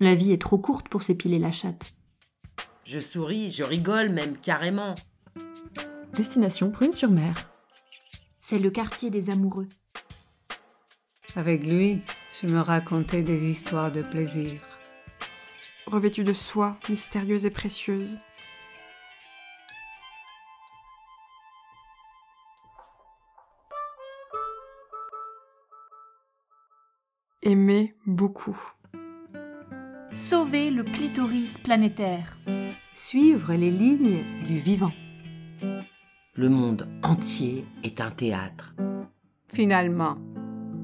La vie est trop courte pour s'épiler la chatte. Je souris, je rigole même carrément. Destination Prune-sur-Mer. C'est le quartier des amoureux. Avec lui, je me racontais des histoires de plaisir. Revêtue de soie, mystérieuse et précieuse. Aimer beaucoup. Sauver le clitoris planétaire. Suivre les lignes du vivant. Le monde entier est un théâtre. Finalement,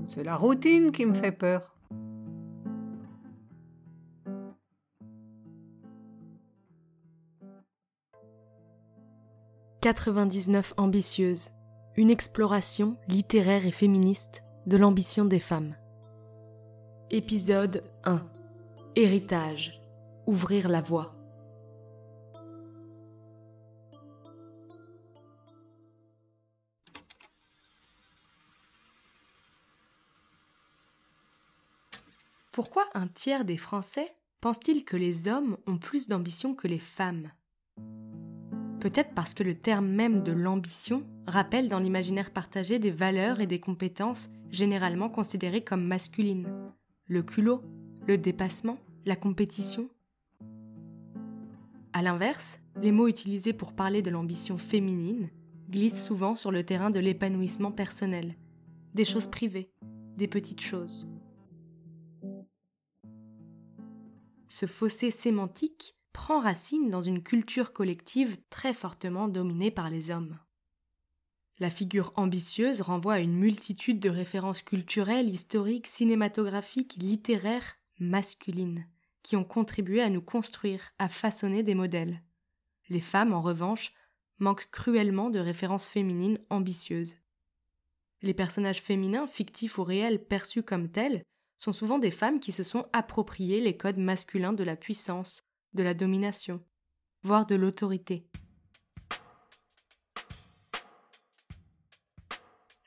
c'est la routine qui me fait peur. « 99 ambitieuses, une exploration littéraire et féministe de l'ambition des femmes. Épisode 1 Héritage Ouvrir la voie. Pourquoi un tiers des Français pense-t-il que les hommes ont plus d'ambition que les femmes? Peut-être parce que le terme même de l'ambition rappelle dans l'imaginaire partagé des valeurs et des compétences généralement considérées comme masculines. Le culot, le dépassement, la compétition. A l'inverse, les mots utilisés pour parler de l'ambition féminine glissent souvent sur le terrain de l'épanouissement personnel, des choses privées, des petites choses. ce fossé sémantique prend racine dans une culture collective très fortement dominée par les hommes. La figure ambitieuse renvoie à une multitude de références culturelles, historiques, cinématographiques, littéraires, masculines, qui ont contribué à nous construire, à façonner des modèles. Les femmes, en revanche, manquent cruellement de références féminines ambitieuses. Les personnages féminins, fictifs ou réels perçus comme tels, sont souvent des femmes qui se sont appropriées les codes masculins de la puissance, de la domination, voire de l'autorité.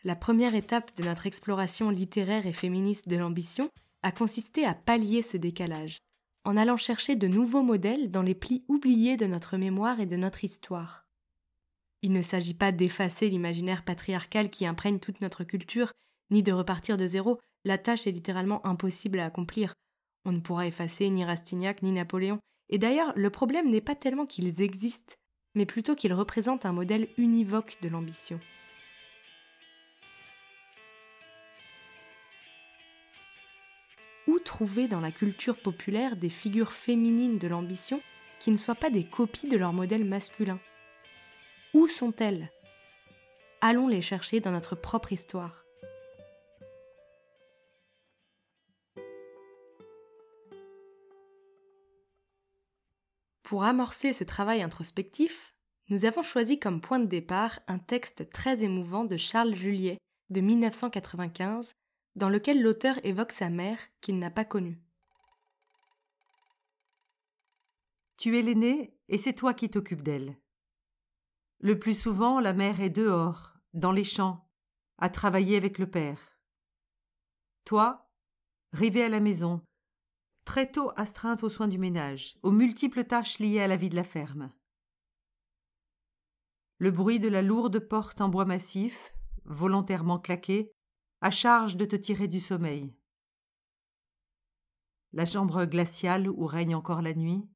La première étape de notre exploration littéraire et féministe de l'ambition a consisté à pallier ce décalage, en allant chercher de nouveaux modèles dans les plis oubliés de notre mémoire et de notre histoire. Il ne s'agit pas d'effacer l'imaginaire patriarcal qui imprègne toute notre culture, ni de repartir de zéro, la tâche est littéralement impossible à accomplir. On ne pourra effacer ni Rastignac ni Napoléon. Et d'ailleurs, le problème n'est pas tellement qu'ils existent, mais plutôt qu'ils représentent un modèle univoque de l'ambition. Trouver dans la culture populaire des figures féminines de l'ambition qui ne soient pas des copies de leur modèle masculin Où sont-elles? Allons les chercher dans notre propre histoire. Pour amorcer ce travail introspectif, nous avons choisi comme point de départ un texte très émouvant de Charles Juliet de 1995, dans lequel l'auteur évoque sa mère qu'il n'a pas connue. Tu es l'aîné et c'est toi qui t'occupes d'elle. Le plus souvent, la mère est dehors, dans les champs, à travailler avec le père. Toi, rivé à la maison, très tôt astreinte aux soins du ménage, aux multiples tâches liées à la vie de la ferme. Le bruit de la lourde porte en bois massif, volontairement claquée, à charge de te tirer du sommeil. La chambre glaciale où règne encore la nuit,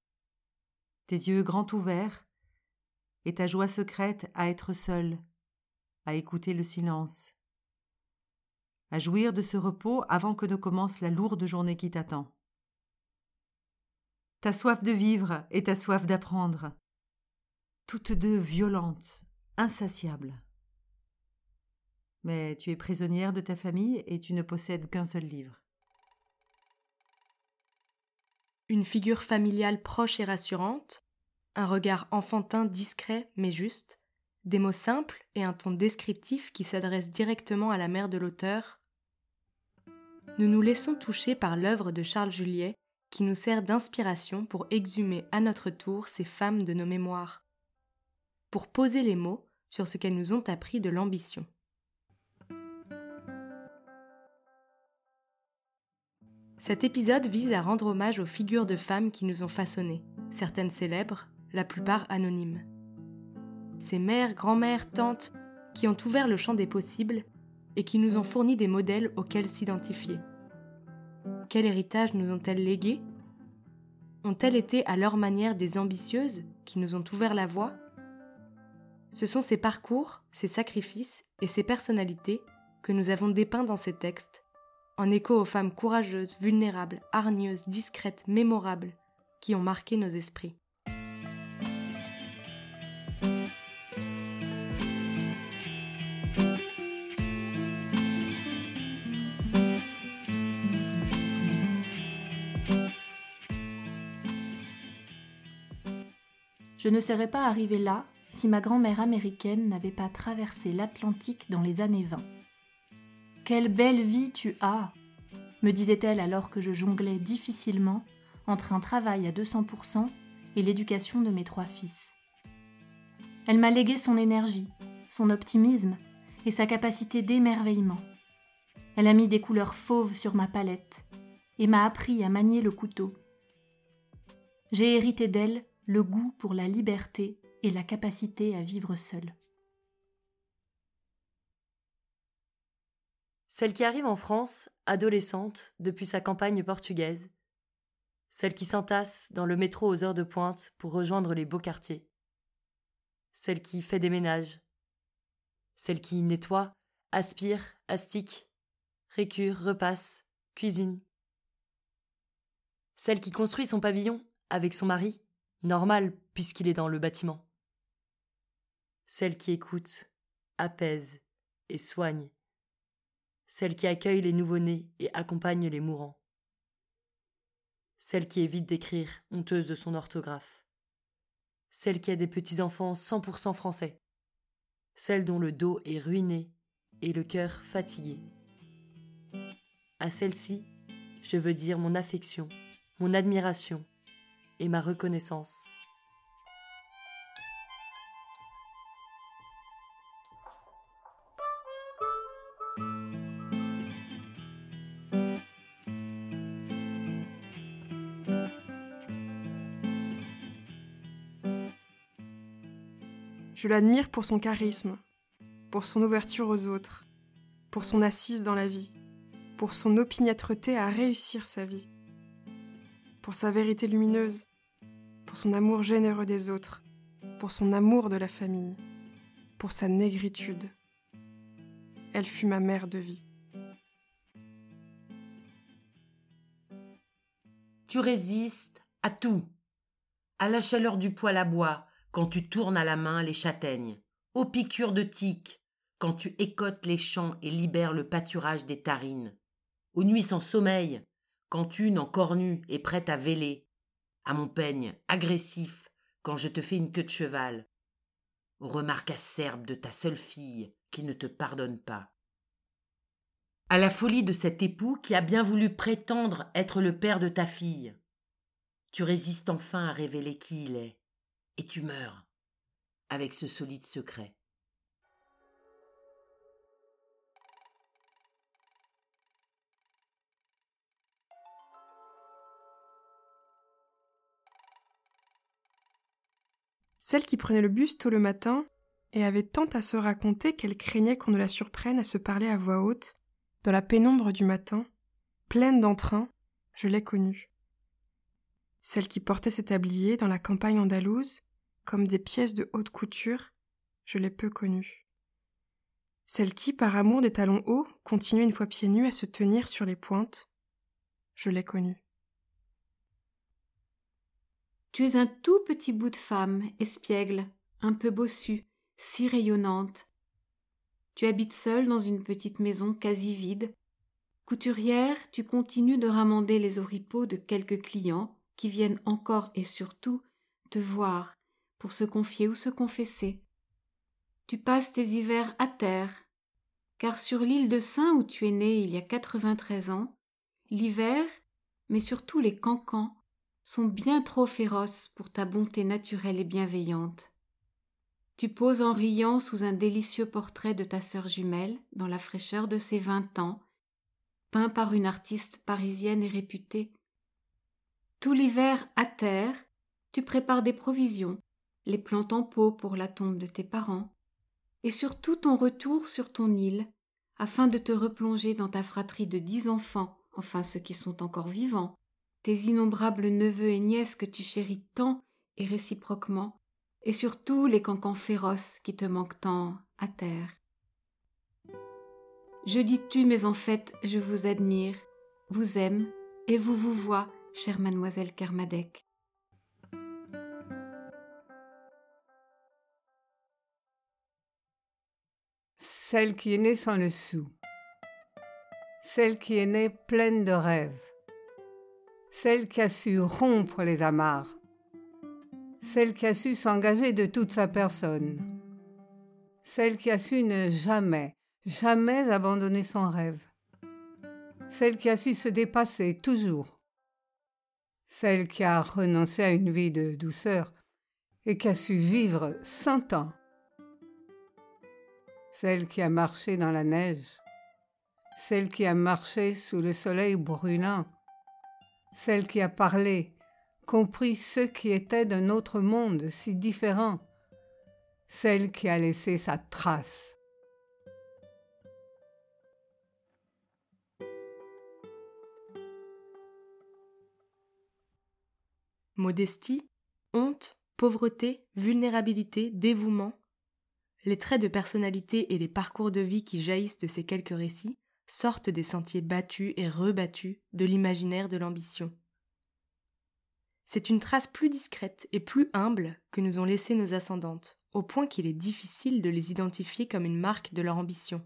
tes yeux grands ouverts, et ta joie secrète à être seule, à écouter le silence, à jouir de ce repos avant que ne commence la lourde journée qui t'attend. Ta soif de vivre et ta soif d'apprendre, toutes deux violentes, insatiables. Mais tu es prisonnière de ta famille et tu ne possèdes qu'un seul livre. Une figure familiale proche et rassurante, un regard enfantin discret mais juste, des mots simples et un ton descriptif qui s'adresse directement à la mère de l'auteur. Nous nous laissons toucher par l'œuvre de Charles Juliet qui nous sert d'inspiration pour exhumer à notre tour ces femmes de nos mémoires, pour poser les mots sur ce qu'elles nous ont appris de l'ambition. Cet épisode vise à rendre hommage aux figures de femmes qui nous ont façonnées, certaines célèbres, la plupart anonymes. Ces mères, grand-mères, tantes qui ont ouvert le champ des possibles et qui nous ont fourni des modèles auxquels s'identifier. Quel héritage nous ont-elles légué? Ont-elles été à leur manière des ambitieuses qui nous ont ouvert la voie? Ce sont ces parcours, ces sacrifices et ces personnalités que nous avons dépeints dans ces textes, en écho aux femmes courageuses, vulnérables, hargneuses, discrètes, mémorables, qui ont marqué nos esprits. Je ne serais pas arrivée là si ma grand-mère américaine n'avait pas traversé l'Atlantique dans les années 20. Quelle belle vie tu as me disait-elle alors que je jonglais difficilement entre un travail à 200% et l'éducation de mes trois fils. Elle m'a légué son énergie, son optimisme et sa capacité d'émerveillement. Elle a mis des couleurs fauves sur ma palette et m'a appris à manier le couteau. J'ai hérité d'elle le goût pour la liberté et la capacité à vivre seule. Celle qui arrive en France, adolescente, depuis sa campagne portugaise. Celle qui s'entasse dans le métro aux heures de pointe pour rejoindre les beaux quartiers. Celle qui fait des ménages. Celle qui nettoie, aspire, astique, récure, repasse, cuisine. Celle qui construit son pavillon avec son mari normal puisqu'il est dans le bâtiment. Celle qui écoute, apaise et soigne. Celle qui accueille les nouveau-nés et accompagne les mourants. Celle qui évite d'écrire, honteuse de son orthographe. Celle qui a des petits-enfants 100% français. Celle dont le dos est ruiné et le cœur fatigué. À celle-ci, je veux dire mon affection, mon admiration, et ma reconnaissance. Je l'admire pour son charisme, pour son ouverture aux autres, pour son assise dans la vie, pour son opiniâtreté à réussir sa vie, pour sa vérité lumineuse, pour son amour généreux des autres, pour son amour de la famille, pour sa négritude. Elle fut ma mère de vie. Tu résistes à tout, à la chaleur du poêle à bois quand tu tournes à la main les châtaignes, aux piqûres de tiques quand tu écottes les champs et libères le pâturage des tarines, aux nuits sans sommeil quand une encore nue est prête à véler, à mon peigne agressif quand je te fais une queue de cheval, aux remarques acerbes de ta seule fille qui ne te pardonne pas, à la folie de cet époux qui a bien voulu prétendre être le père de ta fille. Tu résistes enfin à révéler qui il est, et tu meurs avec ce solide secret. Celle qui prenait le bus tôt le matin et avait tant à se raconter qu'elle craignait qu'on ne la surprenne à se parler à voix haute, dans la pénombre du matin, pleine d'entrain, je l'ai connue. Celle qui portait ses tabliers dans la campagne andalouse, comme des pièces de haute couture, je l'ai peu connue. Celle qui, par amour des talons hauts, continuait une fois pieds nus à se tenir sur les pointes, je l'ai connue. Tu es un tout petit bout de femme, espiègle, un peu bossue, si rayonnante. Tu habites seule dans une petite maison quasi vide. Couturière, tu continues de ramander les oripeaux de quelques clients qui viennent encore et surtout te voir pour se confier ou se confesser. Tu passes tes hivers à terre, car sur l'île de Saint où tu es né il y a quatre-vingt-treize ans, l'hiver, mais surtout les cancans, sont bien trop féroces pour ta bonté naturelle et bienveillante. Tu poses en riant sous un délicieux portrait de ta sœur jumelle, dans la fraîcheur de ses vingt ans, peint par une artiste parisienne et réputée. Tout l'hiver, à terre, tu prépares des provisions, les plantes en pot pour la tombe de tes parents, et surtout ton retour sur ton île, afin de te replonger dans ta fratrie de dix enfants, enfin ceux qui sont encore vivants, tes innombrables neveux et nièces que tu chéris tant et réciproquement, et surtout les cancans féroces qui te manquent tant à terre. Je dis tu, mais en fait, je vous admire, vous aime, et vous vous vois, chère mademoiselle Kermadec. Celle qui est née sans le sou. Celle qui est née pleine de rêves. Celle qui a su rompre les amarres. Celle qui a su s'engager de toute sa personne. Celle qui a su ne jamais, jamais abandonner son rêve. Celle qui a su se dépasser toujours. Celle qui a renoncé à une vie de douceur et qui a su vivre cent ans. Celle qui a marché dans la neige. Celle qui a marché sous le soleil brûlant. Celle qui a parlé, compris ce qui était d'un autre monde si différent. Celle qui a laissé sa trace. Modestie, honte, pauvreté, vulnérabilité, dévouement, les traits de personnalité et les parcours de vie qui jaillissent de ces quelques récits sortent des sentiers battus et rebattus de l'imaginaire de l'ambition. C'est une trace plus discrète et plus humble que nous ont laissé nos ascendantes, au point qu'il est difficile de les identifier comme une marque de leur ambition.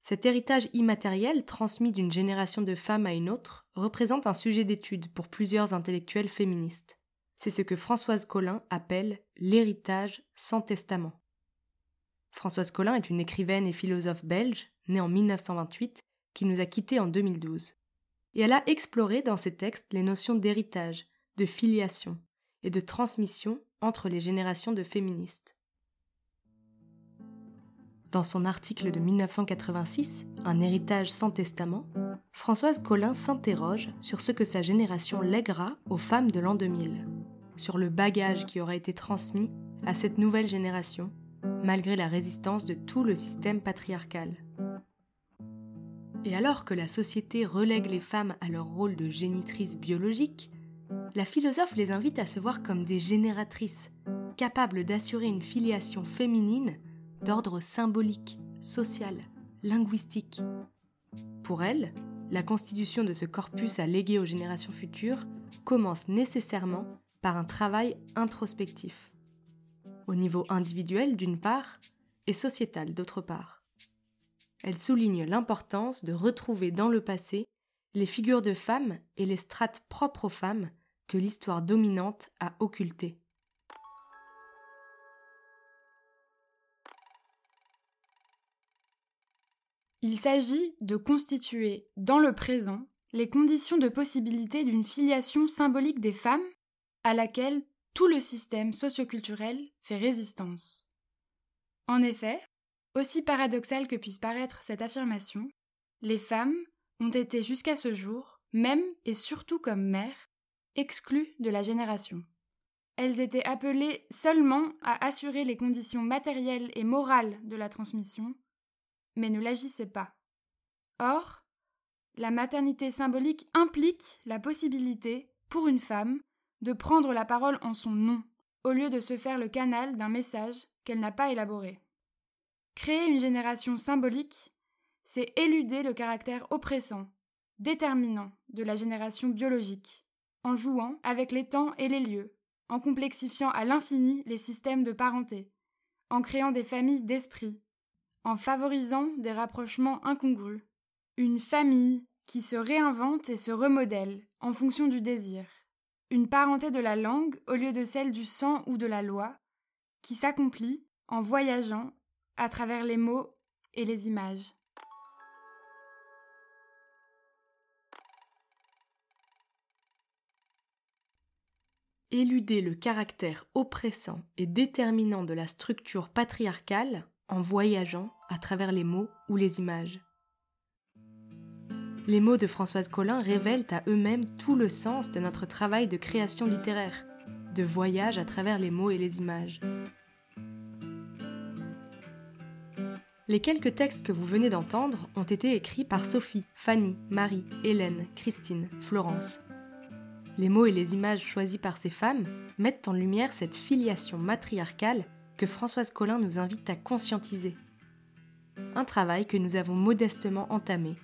Cet héritage immatériel transmis d'une génération de femmes à une autre représente un sujet d'étude pour plusieurs intellectuels féministes. C'est ce que Françoise Collin appelle l'héritage sans testament. Françoise Collin est une écrivaine et philosophe belge, née en 1928, qui nous a quittés en 2012. Et elle a exploré dans ses textes les notions d'héritage, de filiation et de transmission entre les générations de féministes. Dans son article de 1986, Un héritage sans testament, Françoise Collin s'interroge sur ce que sa génération lèguera aux femmes de l'an 2000, sur le bagage qui aura été transmis à cette nouvelle génération, malgré la résistance de tout le système patriarcal. Et alors que la société relègue les femmes à leur rôle de génitrices biologiques, la philosophe les invite à se voir comme des génératrices, capables d'assurer une filiation féminine d'ordre symbolique, social, linguistique. Pour elle, la constitution de ce corpus à léguer aux générations futures commence nécessairement par un travail introspectif, au niveau individuel d'une part et sociétal d'autre part. Elle souligne l'importance de retrouver dans le passé les figures de femmes et les strates propres aux femmes que l'histoire dominante a occultées. Il s'agit de constituer, dans le présent, les conditions de possibilité d'une filiation symbolique des femmes à laquelle tout le système socioculturel fait résistance. En effet, aussi paradoxal que puisse paraître cette affirmation, les femmes ont été jusqu'à ce jour, même et surtout comme mères, exclues de la génération. Elles étaient appelées seulement à assurer les conditions matérielles et morales de la transmission, mais ne l'agissait pas. Or, la maternité symbolique implique la possibilité, pour une femme, de prendre la parole en son nom, au lieu de se faire le canal d'un message qu'elle n'a pas élaboré. Créer une génération symbolique, c'est éluder le caractère oppressant, déterminant de la génération biologique, en jouant avec les temps et les lieux, en complexifiant à l'infini les systèmes de parenté, en créant des familles d'esprit, en favorisant des rapprochements incongrus. Une famille qui se réinvente et se remodèle en fonction du désir. Une parenté de la langue au lieu de celle du sang ou de la loi, qui s'accomplit en voyageant à travers les mots et les images. Éluder le caractère oppressant et déterminant de la structure patriarcale en voyageant à travers les mots ou les images. Les mots de Françoise Collin révèlent à eux-mêmes tout le sens de notre travail de création littéraire, de voyage à travers les mots et les images. Les quelques textes que vous venez d'entendre ont été écrits par Sophie, Fanny, Marie, Hélène, Christine, Florence. Les mots et les images choisis par ces femmes mettent en lumière cette filiation matriarcale que Françoise Collin nous invite à conscientiser. Un travail que nous avons modestement entamé,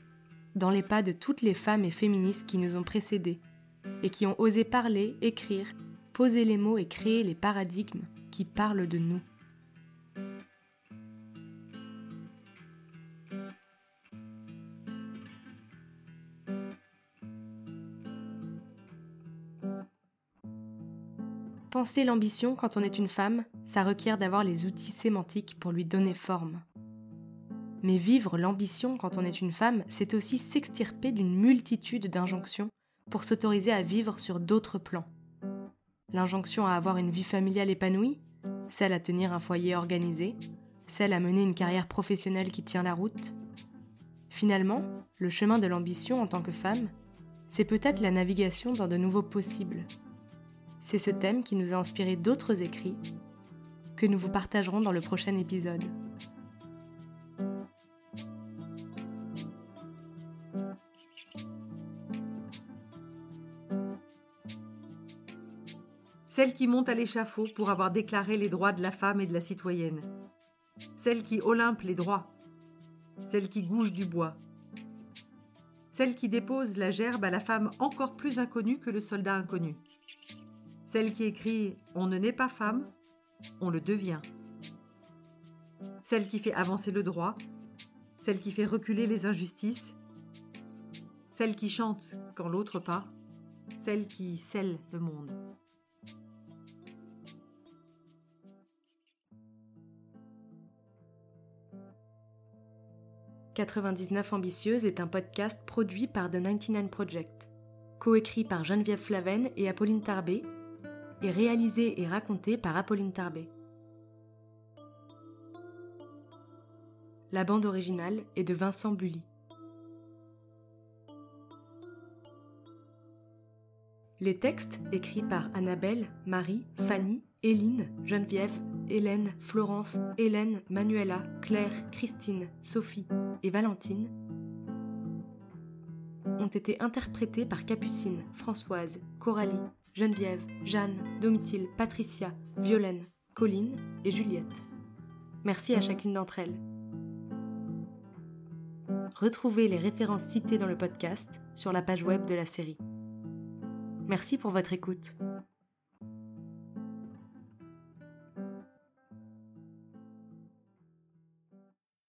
dans les pas de toutes les femmes et féministes qui nous ont précédés, et qui ont osé parler, écrire, poser les mots et créer les paradigmes qui parlent de nous. Penser l'ambition quand on est une femme, ça requiert d'avoir les outils sémantiques pour lui donner forme. Mais vivre l'ambition quand on est une femme, c'est aussi s'extirper d'une multitude d'injonctions pour s'autoriser à vivre sur d'autres plans. L'injonction à avoir une vie familiale épanouie, celle à tenir un foyer organisé, celle à mener une carrière professionnelle qui tient la route. Finalement, le chemin de l'ambition en tant que femme, c'est peut-être la navigation dans de nouveaux possibles, c'est ce thème qui nous a inspiré d'autres écrits que nous vous partagerons dans le prochain épisode. Celle qui monte à l'échafaud pour avoir déclaré les droits de la femme et de la citoyenne. Celle qui olympe les droits. Celle qui gouge du bois. Celle qui dépose la gerbe à la femme encore plus inconnue que le soldat inconnu. Celle qui écrit On ne naît pas femme, on le devient. Celle qui fait avancer le droit, celle qui fait reculer les injustices, celle qui chante quand l'autre pas, celle qui scelle le monde. « 99 Ambitieuse est un podcast produit par The 99 Project, coécrit par Geneviève Flaven et Apolline Tarbé, réalisé et raconté par Apolline Tarbé. La bande originale est de Vincent Bully. Les textes écrits par Annabelle, Marie, Fanny, Éline, Geneviève, Hélène, Florence, Hélène, Manuela, Claire, Christine, Sophie et Valentine ont été interprétés par Capucine, Françoise, Coralie, Geneviève, Jeanne, Domitille, Patricia, Violaine, Colline et Juliette. Merci à chacune d'entre elles. Retrouvez les références citées dans le podcast sur la page web de la série. Merci pour votre écoute.